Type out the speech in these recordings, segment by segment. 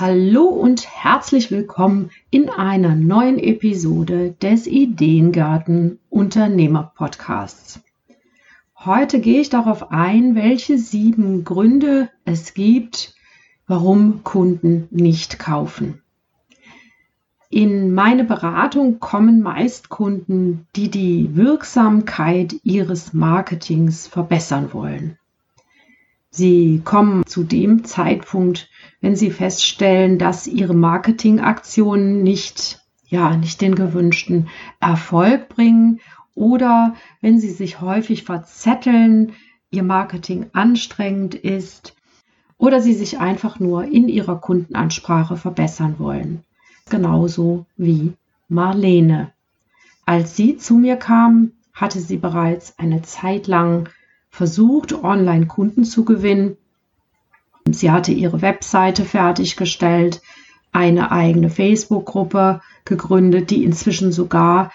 Hallo und herzlich willkommen in einer neuen Episode des Ideengarten Unternehmer Podcasts. Heute gehe ich darauf ein, welche sieben Gründe es gibt, warum Kunden nicht kaufen. In meine Beratung kommen meist Kunden, die die Wirksamkeit ihres Marketings verbessern wollen. Sie kommen zu dem Zeitpunkt, wenn Sie feststellen, dass Ihre Marketingaktionen nicht, ja, nicht den gewünschten Erfolg bringen oder wenn Sie sich häufig verzetteln, Ihr Marketing anstrengend ist oder Sie sich einfach nur in Ihrer Kundenansprache verbessern wollen. Genauso wie Marlene. Als sie zu mir kam, hatte sie bereits eine Zeit lang versucht, Online-Kunden zu gewinnen. Sie hatte ihre Webseite fertiggestellt, eine eigene Facebook-Gruppe gegründet, die inzwischen sogar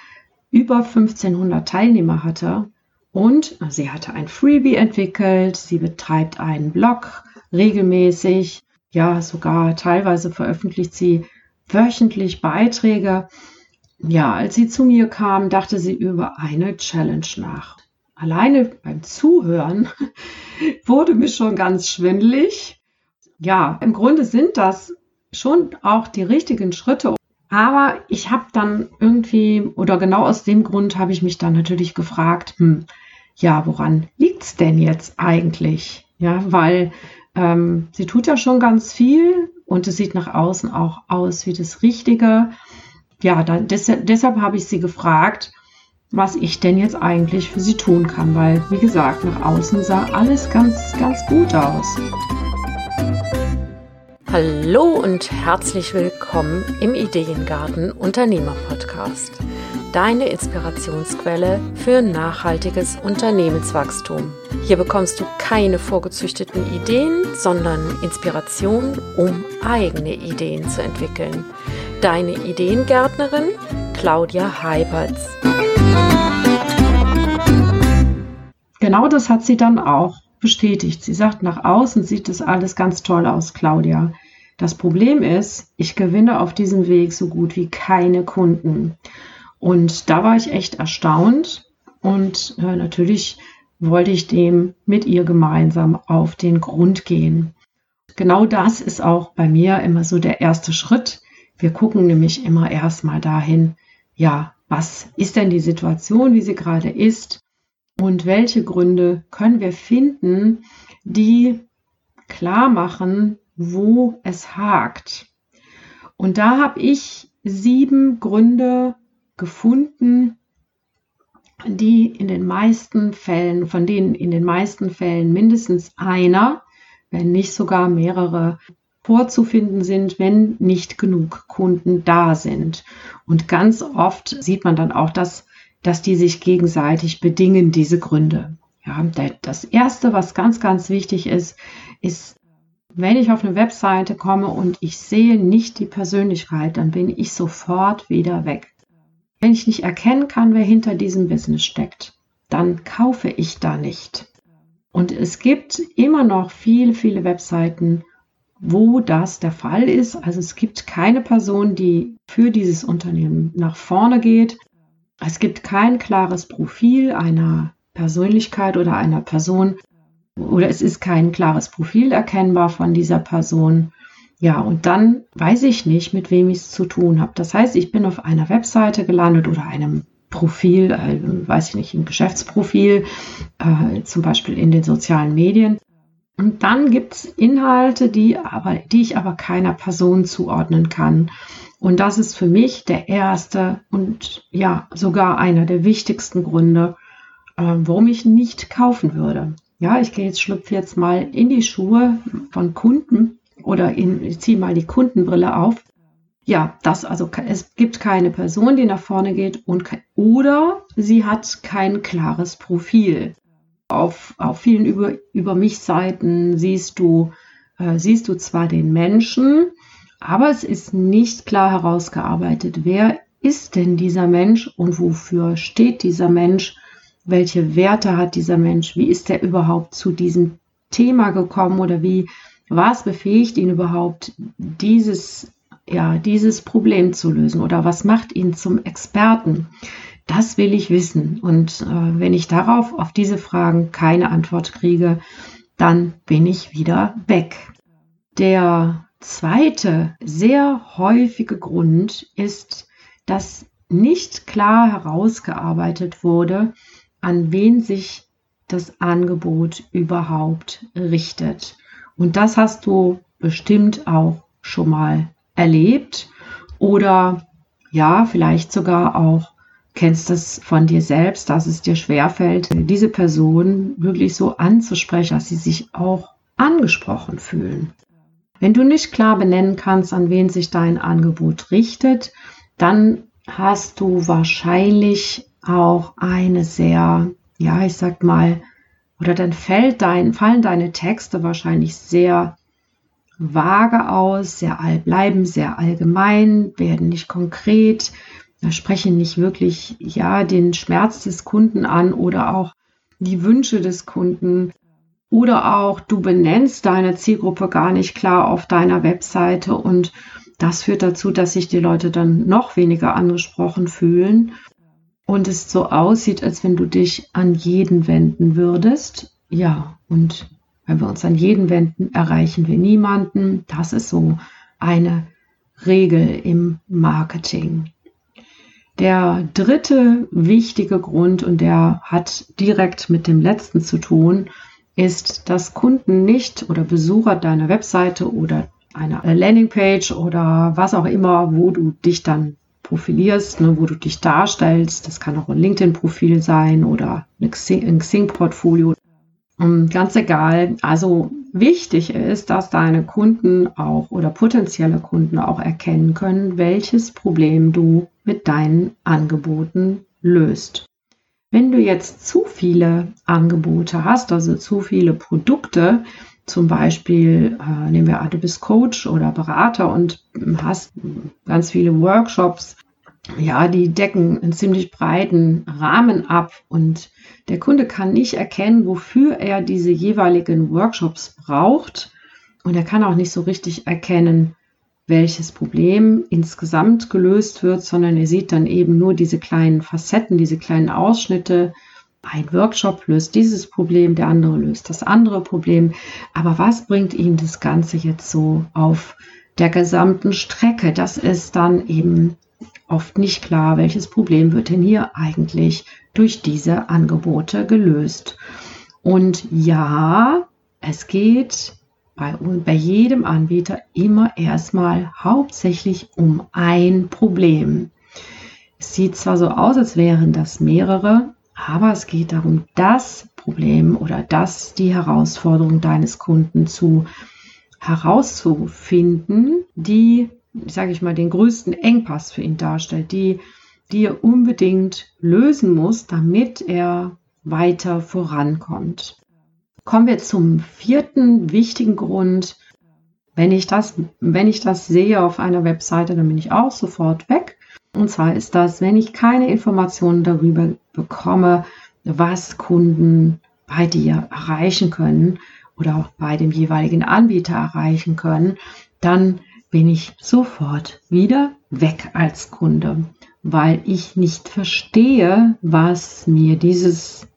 über 1500 Teilnehmer hatte. Und sie hatte ein Freebie entwickelt, sie betreibt einen Blog regelmäßig, ja, sogar teilweise veröffentlicht sie wöchentlich Beiträge. Ja, als sie zu mir kam, dachte sie über eine Challenge nach alleine beim Zuhören wurde mir schon ganz schwindlig. Ja, im Grunde sind das schon auch die richtigen Schritte. Aber ich habe dann irgendwie, oder genau aus dem Grund habe ich mich dann natürlich gefragt, hm, ja, woran liegt es denn jetzt eigentlich? Ja, weil ähm, sie tut ja schon ganz viel und es sieht nach außen auch aus wie das Richtige. Ja, dann, deshalb, deshalb habe ich sie gefragt, was ich denn jetzt eigentlich für sie tun kann, weil, wie gesagt, nach außen sah alles ganz, ganz gut aus. Hallo und herzlich willkommen im Ideengarten Unternehmer Podcast. Deine Inspirationsquelle für nachhaltiges Unternehmenswachstum. Hier bekommst du keine vorgezüchteten Ideen, sondern Inspiration, um eigene Ideen zu entwickeln. Deine Ideengärtnerin Claudia Heiberts. Genau das hat sie dann auch bestätigt. Sie sagt, nach außen sieht das alles ganz toll aus, Claudia. Das Problem ist, ich gewinne auf diesem Weg so gut wie keine Kunden. Und da war ich echt erstaunt und äh, natürlich wollte ich dem mit ihr gemeinsam auf den Grund gehen. Genau das ist auch bei mir immer so der erste Schritt. Wir gucken nämlich immer erstmal dahin, ja, was ist denn die Situation, wie sie gerade ist und welche Gründe können wir finden, die klar machen, wo es hakt. Und da habe ich sieben Gründe gefunden, die in den meisten Fällen, von denen in den meisten Fällen mindestens einer, wenn nicht sogar mehrere vorzufinden sind, wenn nicht genug Kunden da sind. Und ganz oft sieht man dann auch, dass, dass die sich gegenseitig bedingen, diese Gründe. Ja, das erste, was ganz, ganz wichtig ist, ist, wenn ich auf eine Webseite komme und ich sehe nicht die Persönlichkeit, dann bin ich sofort wieder weg. Wenn ich nicht erkennen kann, wer hinter diesem Business steckt, dann kaufe ich da nicht. Und es gibt immer noch viele, viele Webseiten, wo das der Fall ist. Also es gibt keine Person, die für dieses Unternehmen nach vorne geht. Es gibt kein klares Profil einer Persönlichkeit oder einer Person oder es ist kein klares Profil erkennbar von dieser Person. Ja, und dann weiß ich nicht, mit wem ich es zu tun habe. Das heißt, ich bin auf einer Webseite gelandet oder einem Profil, äh, weiß ich nicht, ein Geschäftsprofil, äh, zum Beispiel in den sozialen Medien. Und dann gibt es Inhalte, die, aber, die ich aber keiner Person zuordnen kann. Und das ist für mich der erste und ja, sogar einer der wichtigsten Gründe, äh, warum ich nicht kaufen würde. Ja, ich gehe jetzt, schlüpfe jetzt mal in die Schuhe von Kunden oder in, ziehe mal die Kundenbrille auf. Ja, das, also es gibt keine Person, die nach vorne geht und oder sie hat kein klares Profil auf, auf vielen über, über mich Seiten siehst du, äh, siehst du zwar den Menschen, aber es ist nicht klar herausgearbeitet, wer ist denn dieser Mensch und wofür steht dieser Mensch, welche Werte hat dieser Mensch, wie ist er überhaupt zu diesem Thema gekommen oder wie, Was befähigt ihn überhaupt, dieses, ja, dieses Problem zu lösen oder was macht ihn zum Experten? Das will ich wissen. Und äh, wenn ich darauf, auf diese Fragen keine Antwort kriege, dann bin ich wieder weg. Der zweite sehr häufige Grund ist, dass nicht klar herausgearbeitet wurde, an wen sich das Angebot überhaupt richtet. Und das hast du bestimmt auch schon mal erlebt oder ja, vielleicht sogar auch kennst es von dir selbst, dass es dir schwerfällt, diese Person wirklich so anzusprechen, dass sie sich auch angesprochen fühlen. Wenn du nicht klar benennen kannst, an wen sich dein Angebot richtet, dann hast du wahrscheinlich auch eine sehr, ja, ich sag mal, oder dann fällt dein, fallen deine Texte wahrscheinlich sehr vage aus, sehr all, bleiben sehr allgemein, werden nicht konkret, sprechen nicht wirklich ja den Schmerz des Kunden an oder auch die Wünsche des Kunden oder auch du benennst deine Zielgruppe gar nicht klar auf deiner Webseite und das führt dazu, dass sich die Leute dann noch weniger angesprochen fühlen und es so aussieht, als wenn du dich an jeden wenden würdest. Ja, und wenn wir uns an jeden wenden, erreichen wir niemanden. Das ist so eine Regel im Marketing. Der dritte wichtige Grund, und der hat direkt mit dem letzten zu tun, ist, dass Kunden nicht oder Besucher deiner Webseite oder einer Landingpage oder was auch immer, wo du dich dann profilierst, ne, wo du dich darstellst. Das kann auch ein LinkedIn-Profil sein oder ein Xing-Portfolio. Ganz egal. Also wichtig ist, dass deine Kunden auch oder potenzielle Kunden auch erkennen können, welches Problem du mit deinen Angeboten löst. Wenn du jetzt zu viele Angebote hast, also zu viele Produkte, zum Beispiel äh, nehmen wir du bist Coach oder Berater und hast ganz viele Workshops, ja, die decken einen ziemlich breiten Rahmen ab und der Kunde kann nicht erkennen, wofür er diese jeweiligen Workshops braucht und er kann auch nicht so richtig erkennen, welches Problem insgesamt gelöst wird, sondern er sieht dann eben nur diese kleinen Facetten, diese kleinen Ausschnitte. Ein Workshop löst dieses Problem, der andere löst das andere Problem. Aber was bringt Ihnen das Ganze jetzt so auf der gesamten Strecke? Das ist dann eben oft nicht klar, welches Problem wird denn hier eigentlich durch diese Angebote gelöst. Und ja, es geht bei, bei jedem Anbieter immer erstmal hauptsächlich um ein Problem. Es sieht zwar so aus, als wären das mehrere, aber es geht darum, das Problem oder das die Herausforderung deines Kunden zu herauszufinden, die, sage ich mal, den größten Engpass für ihn darstellt, die, die er unbedingt lösen muss, damit er weiter vorankommt. Kommen wir zum vierten wichtigen Grund. Wenn ich das, wenn ich das sehe auf einer Webseite, dann bin ich auch sofort weg. Und zwar ist das, wenn ich keine Informationen darüber bekomme, was Kunden bei dir erreichen können oder auch bei dem jeweiligen Anbieter erreichen können, dann bin ich sofort wieder weg als Kunde, weil ich nicht verstehe, was mir dieses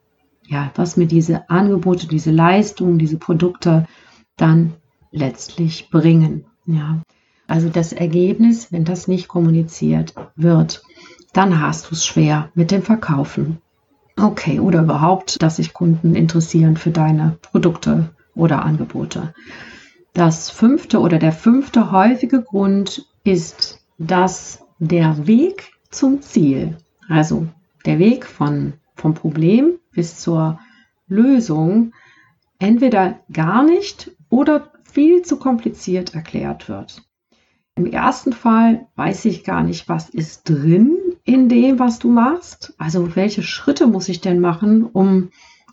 ja, was mir diese Angebote, diese Leistungen, diese Produkte dann letztlich bringen. Ja, also das Ergebnis, wenn das nicht kommuniziert wird, dann hast du es schwer mit dem Verkaufen. Okay, oder überhaupt, dass sich Kunden interessieren für deine Produkte oder Angebote. Das fünfte oder der fünfte häufige Grund ist, dass der Weg zum Ziel, also der Weg von, vom Problem bis zur Lösung entweder gar nicht oder viel zu kompliziert erklärt wird. Im ersten Fall weiß ich gar nicht, was ist drin in dem, was du machst. Also welche Schritte muss ich denn machen, um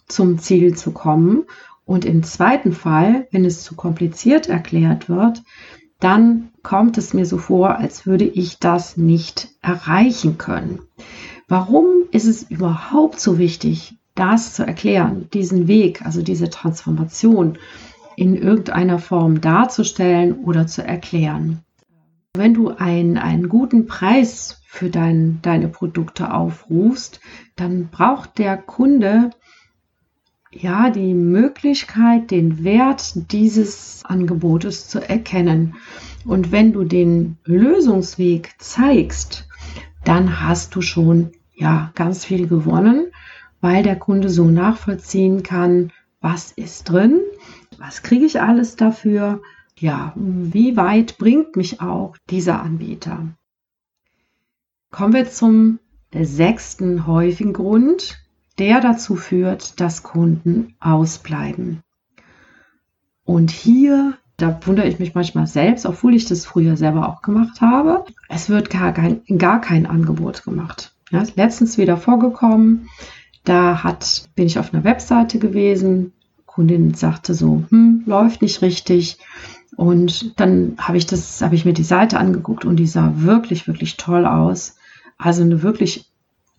zum Ziel zu kommen. Und im zweiten Fall, wenn es zu kompliziert erklärt wird, dann kommt es mir so vor, als würde ich das nicht erreichen können. Warum ist es überhaupt so wichtig, das zu erklären, diesen Weg, also diese Transformation, in irgendeiner Form darzustellen oder zu erklären. Wenn du einen, einen guten Preis für dein, deine Produkte aufrufst, dann braucht der Kunde ja die Möglichkeit, den Wert dieses Angebotes zu erkennen. Und wenn du den Lösungsweg zeigst, dann hast du schon ja ganz viel gewonnen, weil der Kunde so nachvollziehen kann, was ist drin, was kriege ich alles dafür, ja, wie weit bringt mich auch dieser Anbieter. Kommen wir zum sechsten häufigen Grund, der dazu führt, dass Kunden ausbleiben. Und hier, da wundere ich mich manchmal selbst, obwohl ich das früher selber auch gemacht habe, es wird gar kein, gar kein Angebot gemacht. Ja, ist letztens wieder vorgekommen, da hat, bin ich auf einer Webseite gewesen, Kundin sagte so, hm, läuft nicht richtig. Und dann habe ich das, ich mir die Seite angeguckt und die sah wirklich, wirklich toll aus. Also eine wirklich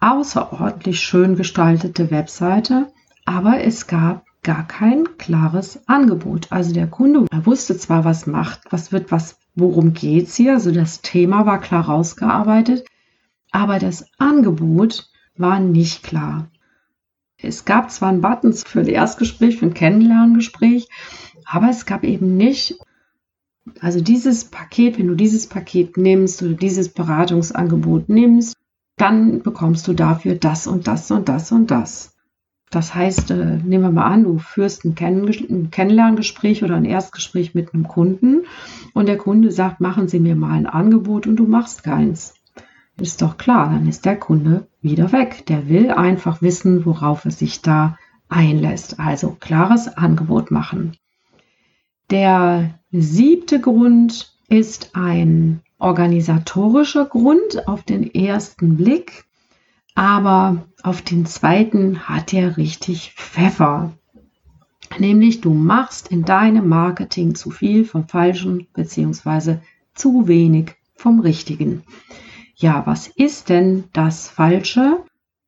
außerordentlich schön gestaltete Webseite, aber es gab gar kein klares Angebot. Also der Kunde wusste zwar, was macht, was wird, was, worum geht's hier. Also das Thema war klar rausgearbeitet, aber das Angebot war nicht klar. Es gab zwar einen Button für ein Erstgespräch, für ein Kennenlerngespräch, aber es gab eben nicht, also dieses Paket, wenn du dieses Paket nimmst oder dieses Beratungsangebot nimmst, dann bekommst du dafür das und das und das und das. Das heißt, äh, nehmen wir mal an, du führst ein, Kenn ein Kennenlerngespräch oder ein Erstgespräch mit einem Kunden und der Kunde sagt, machen Sie mir mal ein Angebot und du machst keins. Ist doch klar, dann ist der Kunde wieder weg. Der will einfach wissen, worauf er sich da einlässt. Also klares Angebot machen. Der siebte Grund ist ein organisatorischer Grund auf den ersten Blick, aber auf den zweiten hat er richtig Pfeffer. Nämlich du machst in deinem Marketing zu viel vom Falschen bzw. zu wenig vom Richtigen. Ja, was ist denn das Falsche?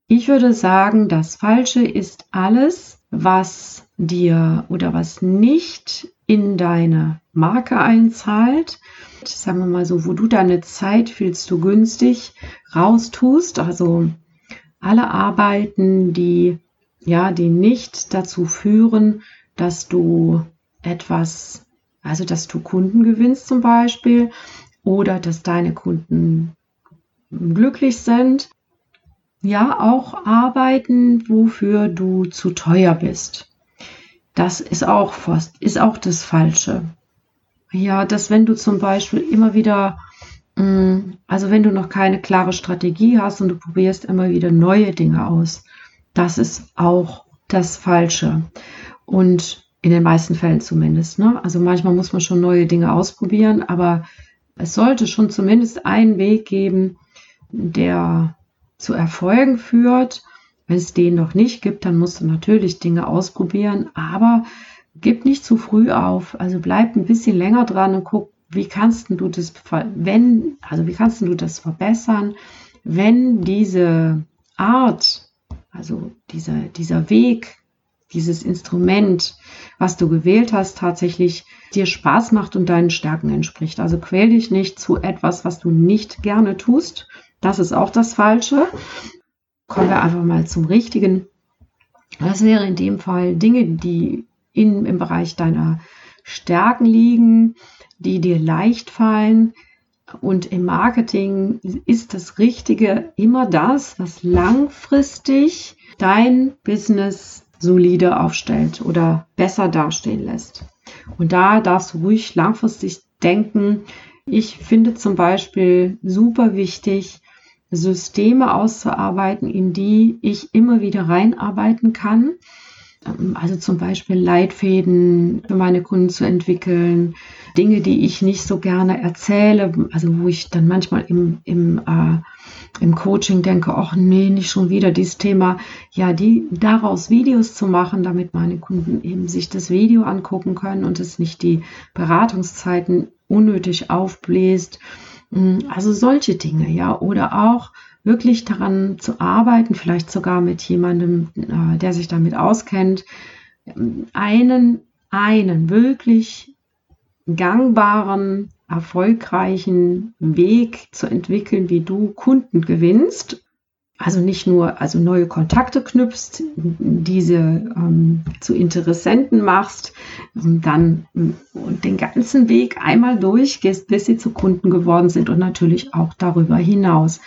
Ich würde sagen, das Falsche ist alles, was dir oder was nicht in deine Marke einzahlt. Sagen wir mal so, wo du deine Zeit viel zu günstig raustust. Also alle Arbeiten, die ja, die nicht dazu führen, dass du etwas, also dass du Kunden gewinnst zum Beispiel oder dass deine Kunden glücklich sind. Ja, auch arbeiten, wofür du zu teuer bist. Das ist auch fast, ist auch das Falsche. Ja, dass wenn du zum Beispiel immer wieder, mm, also wenn du noch keine klare Strategie hast und du probierst immer wieder neue Dinge aus, das ist auch das Falsche. Und in den meisten Fällen zumindest. Ne? Also manchmal muss man schon neue Dinge ausprobieren, aber es sollte schon zumindest einen Weg geben, der zu Erfolgen führt. Wenn es den noch nicht gibt, dann musst du natürlich Dinge ausprobieren, aber gib nicht zu früh auf. Also bleib ein bisschen länger dran und guck, wie kannst du das, wenn, also wie kannst du das verbessern, wenn diese Art, also dieser, dieser Weg, dieses Instrument, was du gewählt hast, tatsächlich dir Spaß macht und deinen Stärken entspricht. Also quäl dich nicht zu etwas, was du nicht gerne tust, das ist auch das Falsche. Kommen wir einfach mal zum Richtigen. Das wäre in dem Fall Dinge, die in, im Bereich deiner Stärken liegen, die dir leicht fallen. Und im Marketing ist das Richtige immer das, was langfristig dein Business solide aufstellt oder besser dastehen lässt. Und da darfst du ruhig langfristig denken. Ich finde zum Beispiel super wichtig, Systeme auszuarbeiten, in die ich immer wieder reinarbeiten kann. Ähm, also zum Beispiel Leitfäden für meine Kunden zu entwickeln, Dinge, die ich nicht so gerne erzähle, also wo ich dann manchmal im, im, äh, im Coaching denke, ach nee, nicht schon wieder dieses Thema, ja, die daraus Videos zu machen, damit meine Kunden eben sich das Video angucken können und es nicht die Beratungszeiten unnötig aufbläst also solche Dinge, ja, oder auch wirklich daran zu arbeiten, vielleicht sogar mit jemandem, äh, der sich damit auskennt, einen einen wirklich gangbaren, erfolgreichen Weg zu entwickeln, wie du Kunden gewinnst also nicht nur also neue Kontakte knüpfst, diese ähm, zu Interessenten machst, dann und den ganzen Weg einmal durchgehst, bis sie zu Kunden geworden sind und natürlich auch darüber hinaus.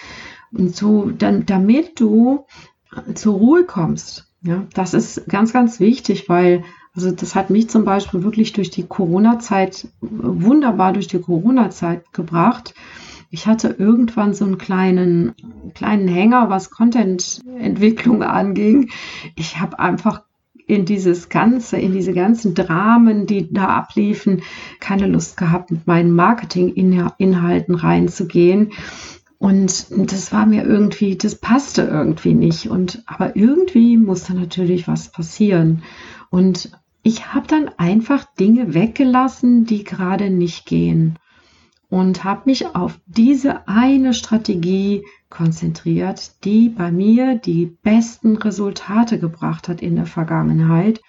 Und so, dann, damit du zur Ruhe kommst, ja, das ist ganz, ganz wichtig, weil also das hat mich zum Beispiel wirklich durch die Corona-Zeit wunderbar durch die Corona-Zeit gebracht ich hatte irgendwann so einen kleinen, kleinen Hänger, was Content-Entwicklung anging. Ich habe einfach in dieses ganze, in diese ganzen Dramen, die da abliefen, keine Lust gehabt, mit meinen Marketing-Inhalten reinzugehen. Und das war mir irgendwie, das passte irgendwie nicht. Und aber irgendwie musste natürlich was passieren. Und ich habe dann einfach Dinge weggelassen, die gerade nicht gehen und habe mich auf diese eine Strategie konzentriert, die bei mir die besten Resultate gebracht hat in der Vergangenheit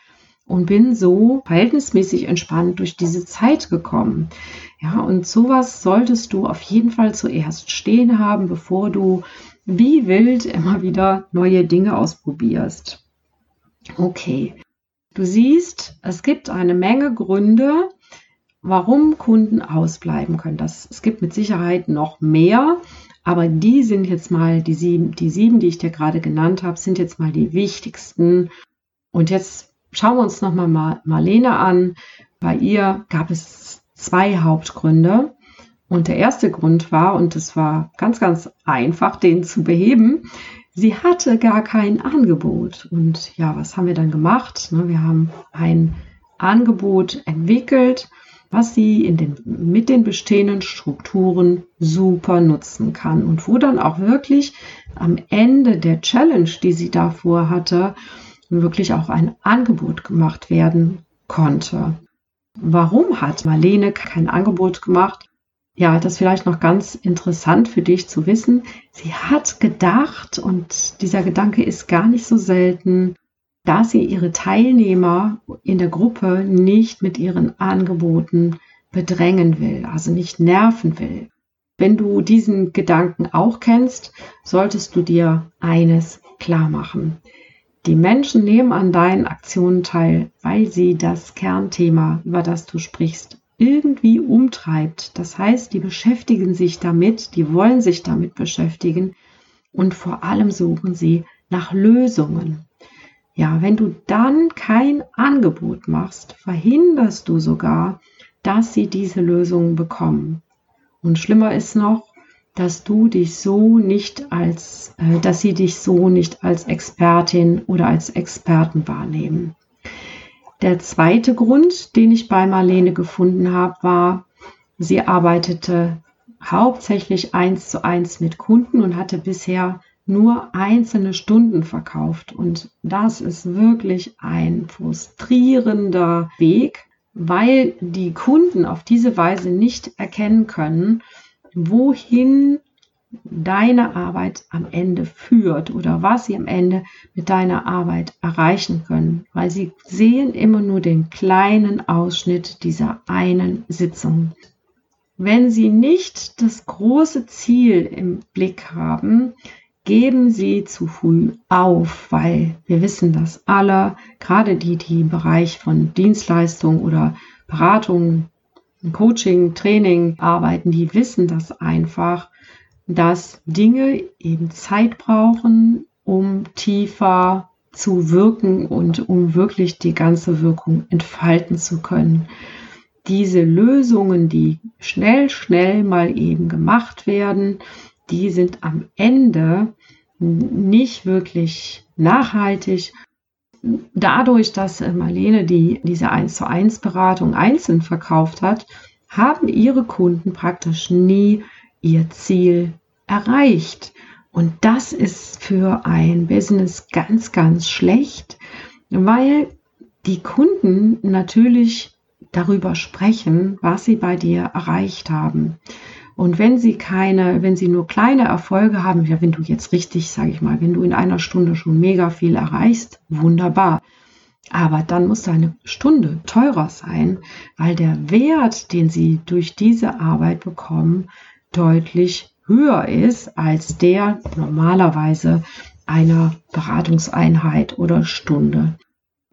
und bin so verhältnismäßig entspannt durch diese Zeit gekommen. Ja, und sowas solltest du auf jeden Fall zuerst stehen haben, bevor du wie wild immer wieder neue Dinge ausprobierst. Okay. Du siehst, es gibt eine Menge Gründe, warum Kunden ausbleiben können. Das, es gibt mit Sicherheit noch mehr, aber die sind jetzt mal, die sieben, die sieben, die ich dir gerade genannt habe, sind jetzt mal die wichtigsten. Und jetzt schauen wir uns nochmal mal Marlene an. Bei ihr gab es zwei Hauptgründe. Und der erste Grund war, und es war ganz, ganz einfach, den zu beheben, sie hatte gar kein Angebot. Und ja, was haben wir dann gemacht? Ne, wir haben ein Angebot entwickelt was sie in den, mit den bestehenden Strukturen super nutzen kann und wo dann auch wirklich am Ende der Challenge, die sie davor hatte, wirklich auch ein Angebot gemacht werden konnte. Warum hat Marlene kein Angebot gemacht? Ja, das ist vielleicht noch ganz interessant für dich zu wissen. Sie hat gedacht, und dieser Gedanke ist gar nicht so selten, da sie ihre Teilnehmer in der Gruppe nicht mit ihren Angeboten bedrängen will, also nicht nerven will. Wenn du diesen Gedanken auch kennst, solltest du dir eines klar machen. Die Menschen nehmen an deinen Aktionen teil, weil sie das Kernthema, über das du sprichst, irgendwie umtreibt. Das heißt, die beschäftigen sich damit, die wollen sich damit beschäftigen und vor allem suchen sie nach Lösungen. Ja, wenn du dann kein Angebot machst, verhinderst du sogar, dass sie diese Lösung bekommen. Und schlimmer ist noch, dass du dich so nicht als, äh, dass sie dich so nicht als Expertin oder als Experten wahrnehmen. Der zweite Grund, den ich bei Marlene gefunden habe, war, sie arbeitete hauptsächlich eins zu eins mit Kunden und hatte bisher nur einzelne Stunden verkauft. Und das ist wirklich ein frustrierender Weg, weil die Kunden auf diese Weise nicht erkennen können, wohin deine Arbeit am Ende führt oder was sie am Ende mit deiner Arbeit erreichen können, weil sie sehen immer nur den kleinen Ausschnitt dieser einen Sitzung. Wenn sie nicht das große Ziel im Blick haben, geben Sie zu früh auf, weil wir wissen das alle, gerade die, die im Bereich von Dienstleistung oder Beratung, Coaching, Training arbeiten, die wissen das einfach, dass Dinge eben Zeit brauchen, um tiefer zu wirken und um wirklich die ganze Wirkung entfalten zu können. Diese Lösungen, die schnell, schnell mal eben gemacht werden, die sind am Ende nicht wirklich nachhaltig. Dadurch, dass Marlene die, diese 1 zu 1 Beratung einzeln verkauft hat, haben ihre Kunden praktisch nie ihr Ziel erreicht. Und das ist für ein Business ganz, ganz schlecht, weil die Kunden natürlich darüber sprechen, was sie bei dir erreicht haben. Und wenn sie keine, wenn sie nur kleine Erfolge haben, ja, wenn du jetzt richtig, sage ich mal, wenn du in einer Stunde schon mega viel erreichst, wunderbar. Aber dann muss deine Stunde teurer sein, weil der Wert, den sie durch diese Arbeit bekommen, deutlich höher ist als der normalerweise einer Beratungseinheit oder Stunde.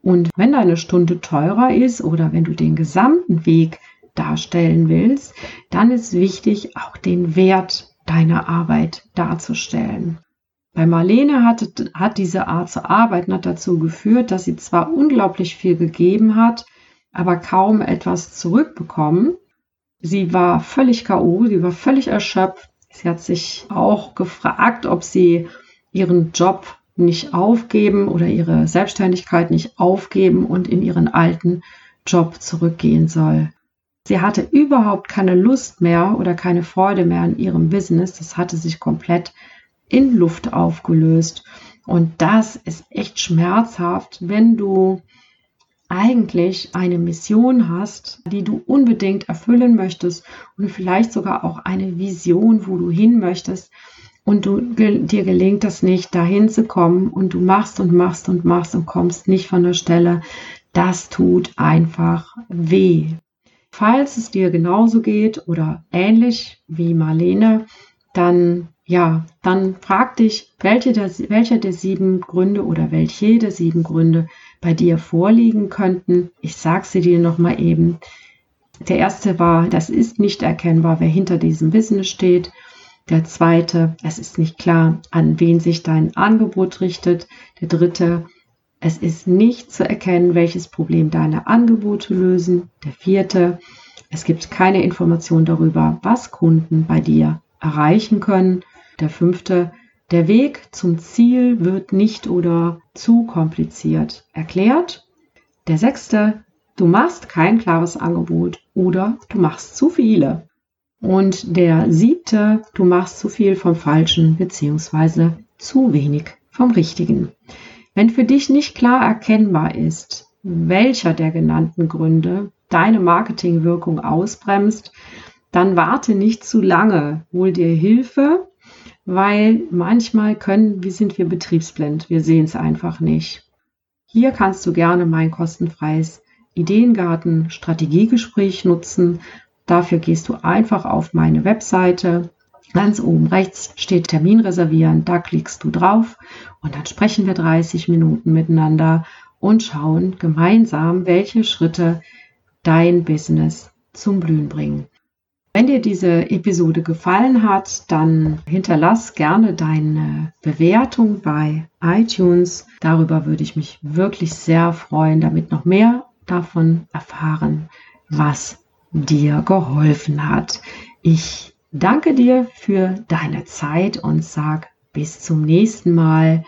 Und wenn deine Stunde teurer ist oder wenn du den gesamten Weg darstellen willst, dann ist wichtig, auch den Wert deiner Arbeit darzustellen. Bei Marlene hat, hat diese Art zu arbeiten hat dazu geführt, dass sie zwar unglaublich viel gegeben hat, aber kaum etwas zurückbekommen. Sie war völlig KO, sie war völlig erschöpft. Sie hat sich auch gefragt, ob sie ihren Job nicht aufgeben oder ihre Selbstständigkeit nicht aufgeben und in ihren alten Job zurückgehen soll. Sie hatte überhaupt keine Lust mehr oder keine Freude mehr an ihrem Business. Das hatte sich komplett in Luft aufgelöst. Und das ist echt schmerzhaft, wenn du eigentlich eine Mission hast, die du unbedingt erfüllen möchtest und vielleicht sogar auch eine Vision, wo du hin möchtest und du, dir gelingt es nicht, dahin zu kommen und du machst und machst und machst und kommst nicht von der Stelle. Das tut einfach weh. Falls es dir genauso geht oder ähnlich wie Marlene, dann ja, dann frag dich, welche der, welche der sieben Gründe oder welche der sieben Gründe bei dir vorliegen könnten. Ich sage sie dir nochmal eben. Der erste war, das ist nicht erkennbar, wer hinter diesem Business steht. Der zweite, es ist nicht klar, an wen sich dein Angebot richtet. Der dritte, es ist nicht zu erkennen, welches Problem deine Angebote lösen. Der vierte, es gibt keine Information darüber, was Kunden bei dir erreichen können. Der fünfte, der Weg zum Ziel wird nicht oder zu kompliziert erklärt. Der sechste, du machst kein klares Angebot oder du machst zu viele. Und der siebte, du machst zu viel vom Falschen beziehungsweise zu wenig vom Richtigen. Wenn für dich nicht klar erkennbar ist, welcher der genannten Gründe deine Marketingwirkung ausbremst, dann warte nicht zu lange. Hol dir Hilfe, weil manchmal können, wie sind wir betriebsblind? Wir sehen es einfach nicht. Hier kannst du gerne mein kostenfreies Ideengarten Strategiegespräch nutzen. Dafür gehst du einfach auf meine Webseite Ganz oben rechts steht Termin reservieren, da klickst du drauf und dann sprechen wir 30 Minuten miteinander und schauen gemeinsam, welche Schritte dein Business zum Blühen bringen. Wenn dir diese Episode gefallen hat, dann hinterlass gerne deine Bewertung bei iTunes. Darüber würde ich mich wirklich sehr freuen, damit noch mehr davon erfahren, was dir geholfen hat. Ich Danke dir für deine Zeit und sag bis zum nächsten Mal.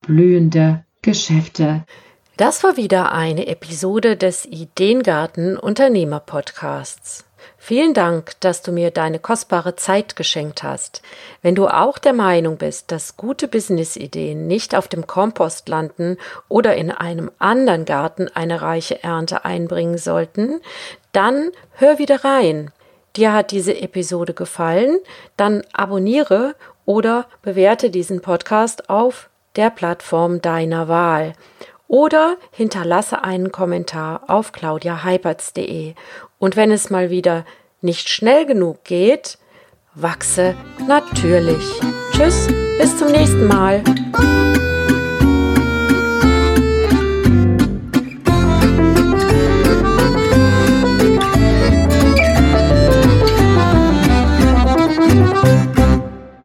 Blühende Geschäfte. Das war wieder eine Episode des Ideengarten Unternehmer Podcasts. Vielen Dank, dass du mir deine kostbare Zeit geschenkt hast. Wenn du auch der Meinung bist, dass gute Businessideen nicht auf dem Kompost landen oder in einem anderen Garten eine reiche Ernte einbringen sollten, dann hör wieder rein dir hat diese Episode gefallen, dann abonniere oder bewerte diesen Podcast auf der Plattform deiner Wahl oder hinterlasse einen Kommentar auf claudiaheipertz.de. Und wenn es mal wieder nicht schnell genug geht, wachse natürlich. Tschüss, bis zum nächsten Mal.